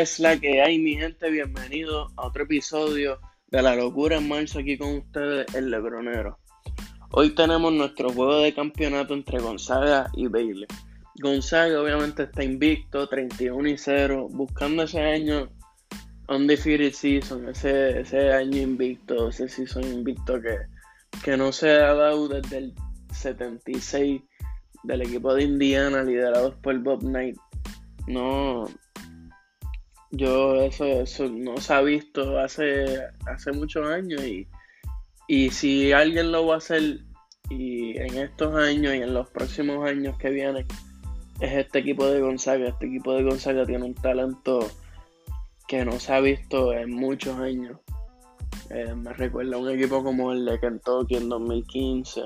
es la que hay, mi gente? Bienvenido a otro episodio de La Locura en Marzo aquí con ustedes, el Lebronero. Hoy tenemos nuestro juego de campeonato entre Gonzaga y Bailey. Gonzaga obviamente está invicto, 31 y 0, buscando ese año undefeated season, ese, ese año invicto, ese season invicto que, que no se ha dado desde el 76 del equipo de Indiana liderado por Bob Knight. No, yo eso, eso no se ha visto hace, hace muchos años y, y si alguien lo va a hacer y en estos años y en los próximos años que vienen es este equipo de Gonzaga. Este equipo de Gonzaga tiene un talento que no se ha visto en muchos años. Eh, me recuerda un equipo como el de Kentucky en 2015.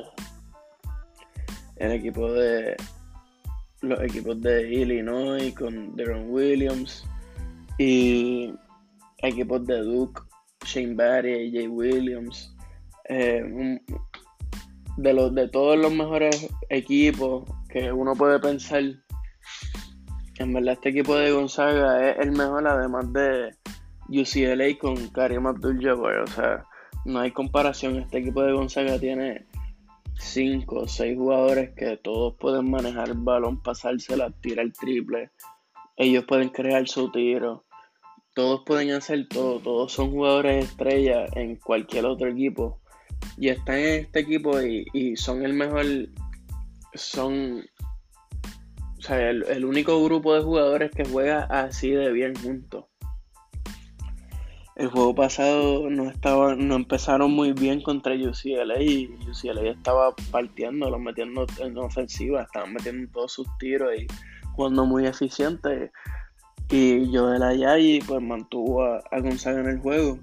El equipo de los equipos de Illinois con Deron Williams y equipos de Duke, Shane Barry, Jay Williams, eh, de, los, de todos los mejores equipos que uno puede pensar, en verdad este equipo de Gonzaga es el mejor además de UCLA con Karim Abdul-Jabbar, o sea, no hay comparación, este equipo de Gonzaga tiene 5 o 6 jugadores que todos pueden manejar el balón, pasársela, tirar triple, ellos pueden crear su tiro, todos pueden hacer todo, todos son jugadores estrellas en cualquier otro equipo. Y están en este equipo y, son el mejor, son, o sea, el, único grupo de jugadores que juega así de bien juntos. El juego pasado no estaba, no empezaron muy bien contra UCLA y UCLA estaba partiendo, metiendo en ofensiva, estaban metiendo todos sus tiros y jugando muy eficiente. Y Joel Ayayi pues mantuvo a, Gonzaga en el juego.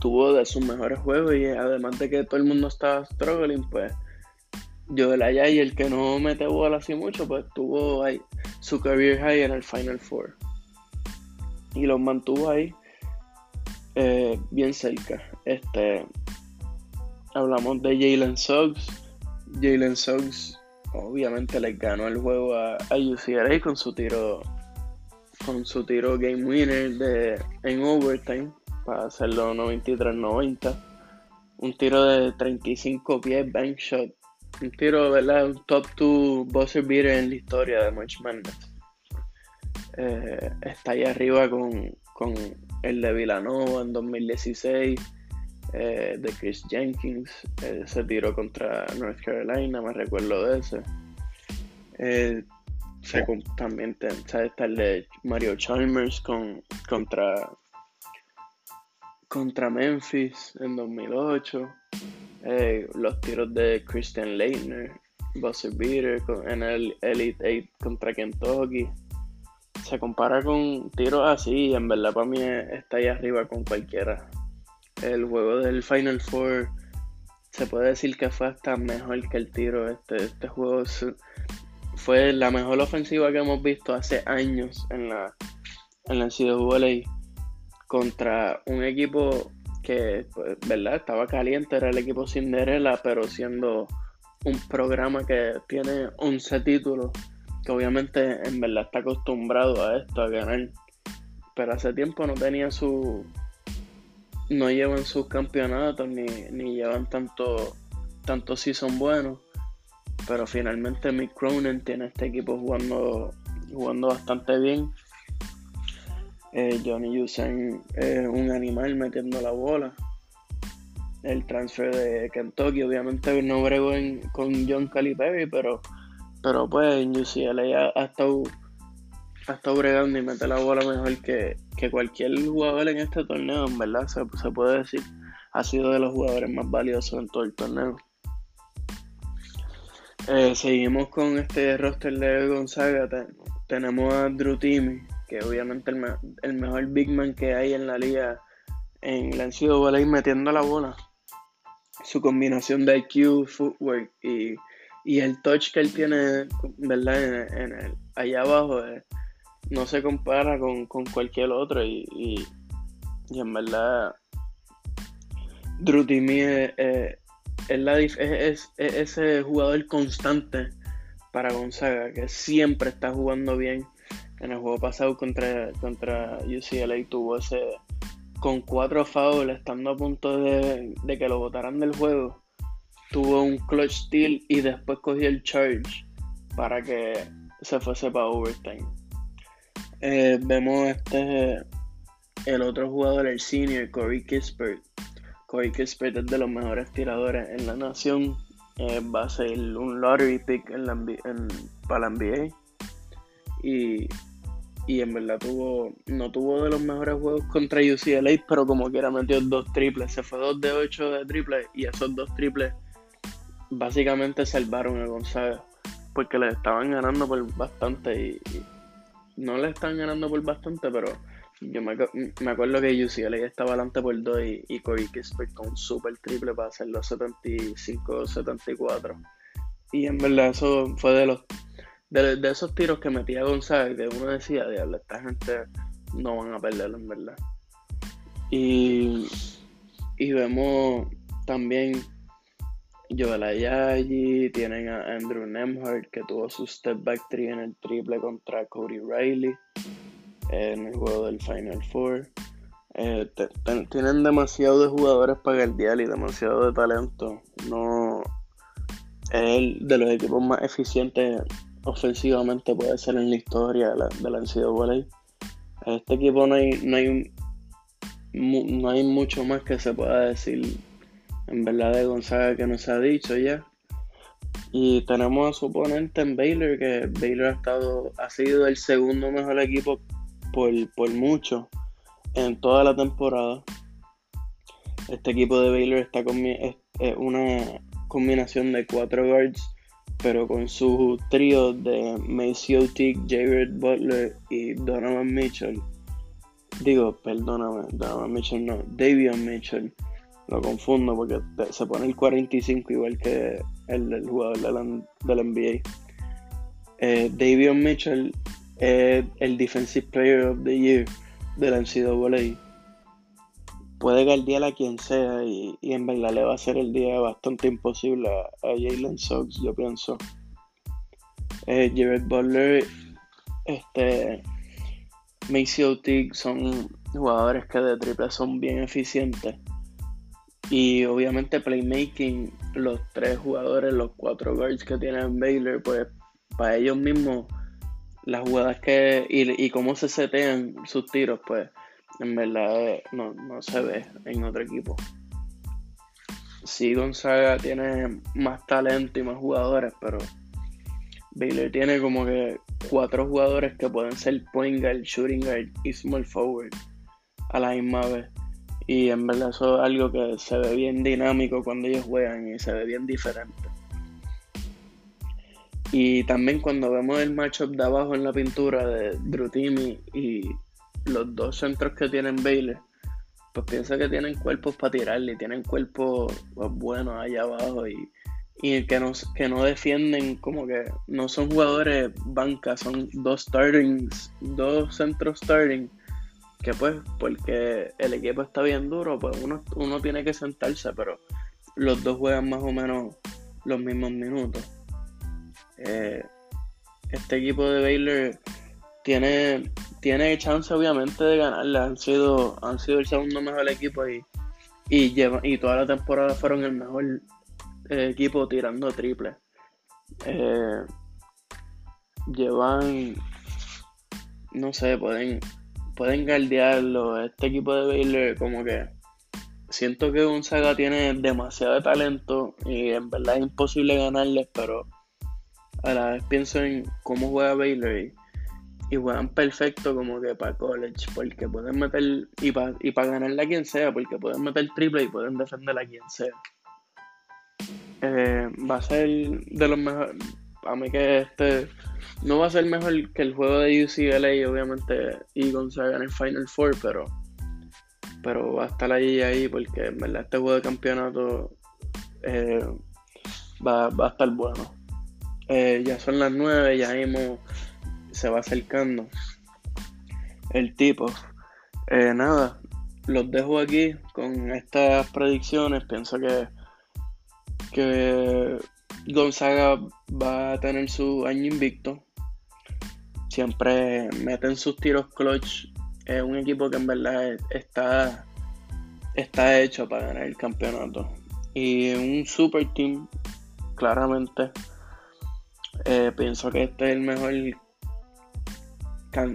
Tuvo de sus mejores juegos y además de que todo el mundo estaba struggling, pues Joel Ayayi, el que no mete bola así mucho, pues tuvo ahí su career high en el Final Four. Y los mantuvo ahí eh, bien cerca. Este, hablamos de Jalen Suggs. Jalen Suggs obviamente le ganó el juego a, a UCLA con su tiro con su tiro game winner de, en overtime para hacerlo 93-90. Un tiro de 35 pies, bank shot. Un tiro, ¿verdad? Un top 2 buzzer beater en la historia de March Madness. Eh, está ahí arriba con, con, el de Villanova en 2016, eh, de Chris Jenkins. ese tiro contra North Carolina, me recuerdo de ese. Eh, también está el de Mario Chalmers con, contra, contra Memphis en 2008. Eh, los tiros de Christian Leitner, Buzzer Beater en el Elite 8 contra Kentucky. Se compara con tiros así en verdad para mí está ahí arriba con cualquiera. El juego del Final Four se puede decir que fue hasta mejor que el tiro. Este, este juego fue la mejor ofensiva que hemos visto hace años en la, en la NCAA contra un equipo que, pues, ¿verdad? Estaba caliente, era el equipo Cinderella, pero siendo un programa que tiene 11 títulos, que obviamente en verdad está acostumbrado a esto, a ganar. Pero hace tiempo no tenía su... No llevan sus campeonatos ni, ni llevan tanto, tanto son buenos. Pero finalmente Mick Cronin tiene este equipo jugando, jugando bastante bien. Eh, Johnny Usain es un animal metiendo la bola. El transfer de Kentucky, obviamente no bregó con John Calipari, pero, pero pues en UCLA ha, estado, ha estado bregando y mete la bola mejor que, cualquier jugador en este torneo, en verdad, se, se puede decir. Ha sido de los jugadores más valiosos en todo el torneo. Eh, seguimos con este roster de Gonzaga. tenemos a Drew Timmy, que obviamente el, el, mejor big man que hay en la liga en la NCAA metiendo la bola. Su combinación de IQ, footwork y, el touch que él tiene, ¿verdad? En, el, allá abajo eh, no se compara con, cualquier otro y, y, en verdad Drew es, es, la, es, ese jugador constante para Gonzaga, que siempre está jugando bien. en el juego pasado contra, contra UCLA tuvo ese con cuatro fouls estando a punto de, que lo botaran del juego tuvo un clutch steal y después cogió el charge para que se fuese para overtime eh, vemos este el otro jugador el senior Corey Kispert Corey Kispert es de los mejores tiradores en la nación eh, va a ser un lottery pick en la, para la NBA y y en verdad tuvo no tuvo de los mejores juegos contra UCLA, pero como quiera metió dos triples, se fue dos de ocho de triples y esos dos triples básicamente salvaron a Gonzaga porque le estaban ganando por bastante y, no le están ganando por bastante, pero yo me, acuerdo que UCLA estaba adelante por dos y, y Corey Kispert con un super triple para hacer los 75-74 y en verdad eso fue de los de, esos tiros que metía Gonzaga, que uno decía, diablo, esta gente no van a perderlo en verdad. Y, y vemos también Joel Ayayi, tienen a Andrew Nemhart que tuvo su step back three en el triple contra Cody Riley en el juego del Final Four. Eh, tienen demasiado de jugadores para día y demasiado de talento. No es el de los equipos más eficientes ofensivamente puede ser en la historia de la, de la NCAA. Este equipo no hay, no hay, no hay mucho más que se pueda decir en verdad de Gonzaga que nos ha dicho ya. Y tenemos a su oponente en Baylor, que Baylor ha estado, ha sido el segundo mejor equipo por, por mucho en toda la temporada. Este equipo de Baylor está con es una combinación de cuatro guards pero con su trío de Macy Tick, Jared Butler y Donovan Mitchell. Digo, perdóname, Donovan Mitchell no, Davion Mitchell. Lo confundo porque se pone el 45 igual que el, jugador de la, NBA. Eh, Davion Mitchell es el Defensive Player of the Year de la NCAA puede guardiar a quien sea y, en verdad le va a hacer el día bastante imposible a, Jalen Sox, yo pienso. Eh, Jared Butler, este, Macy O'Tig son jugadores que de triple son bien eficientes. Y obviamente playmaking, los tres jugadores, los cuatro guards que tienen Baylor, pues para ellos mismos, las jugadas que y, y cómo se setean sus tiros, pues en verdad no, se ve en otro equipo. Sí, Gonzaga tiene más talento y más jugadores, pero Baylor tiene como que cuatro jugadores que pueden ser point guard, shooting guard y small forward a la misma vez. Y en verdad eso es algo que se ve bien dinámico cuando ellos juegan y se ve bien diferente. Y también cuando vemos el matchup de abajo en la pintura de Drutimi y los dos centros que tienen Baylor, pues piensa que tienen cuerpos para tirarle, tienen cuerpos pues, buenos allá abajo y, que, no, que no defienden como que no son jugadores banca, son dos startings, dos centros starting, que pues porque el equipo está bien duro, pues uno, uno tiene que sentarse, pero los dos juegan más o menos los mismos minutos. Eh, este equipo de Baylor tiene tiene chance obviamente de ganarla. Han sido, han sido el segundo mejor equipo y, y, y toda la temporada fueron el mejor eh, equipo tirando triple. Eh, llevan, no sé, pueden, pueden guardiarlo. Este equipo de Baylor como que siento que Gonzaga tiene demasiado talento y en verdad es imposible ganarles, pero a la vez pienso en cómo juega Baylor y juegan perfecto como que para college, porque pueden meter, y para y ganarle a quien sea, porque pueden meter triple y pueden defender a quien sea. Eh, va a ser de los mejores, a mí que este no va a ser mejor que el juego de UCLA, obviamente, y Gonzaga en el Final Four, pero, pero va a estar ahí, ahí, porque en verdad este juego de campeonato eh, va, a estar bueno. Eh, ya son las 9, ya hemos se va acercando el tipo. Eh, nada, los dejo aquí con estas predicciones. Pienso que, que Gonzaga va a tener su año invicto. siempre meten sus tiros clutch. Es un equipo que en verdad está, está hecho para ganar el campeonato. Y un super team, claramente. Eh, pienso que este es el mejor.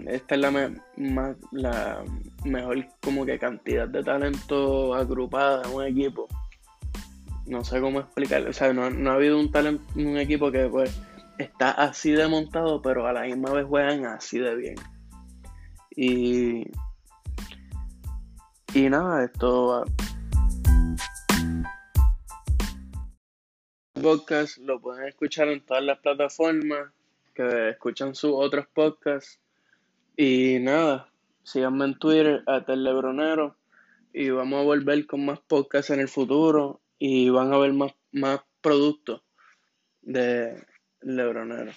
Esta es la, la mejor como que cantidad de talento agrupada en un equipo. No sé cómo explicarlo. O sea, no, no ha habido un talento, un equipo que pues está así de montado, pero a la misma vez juegan así de bien. Y, y nada, esto podcast lo pueden escuchar en todas las plataformas que escuchan sus otros podcasts. Y nada, síganme en Twitter, a Lebronero. Y vamos a volver con más podcasts en el futuro. Y van a ver más, más productos de Lebronero.